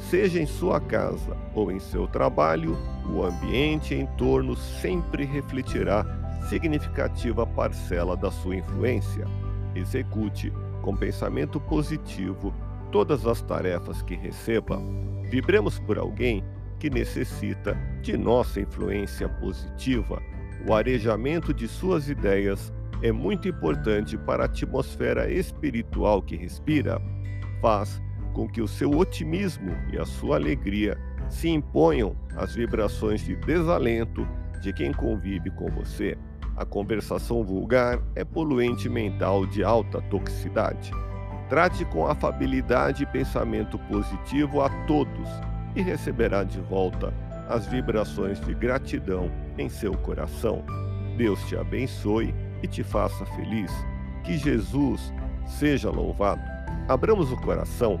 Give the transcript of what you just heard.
Seja em sua casa ou em seu trabalho, o ambiente em torno sempre refletirá significativa parcela da sua influência. Execute com pensamento positivo todas as tarefas que receba. Vibremos por alguém que necessita de nossa influência positiva. O arejamento de suas ideias é muito importante para a atmosfera espiritual que respira. Faz com que o seu otimismo e a sua alegria se imponham às vibrações de desalento de quem convive com você. A conversação vulgar é poluente mental de alta toxicidade. Trate com afabilidade e pensamento positivo a todos e receberá de volta as vibrações de gratidão em seu coração. Deus te abençoe e te faça feliz. Que Jesus seja louvado. Abramos o coração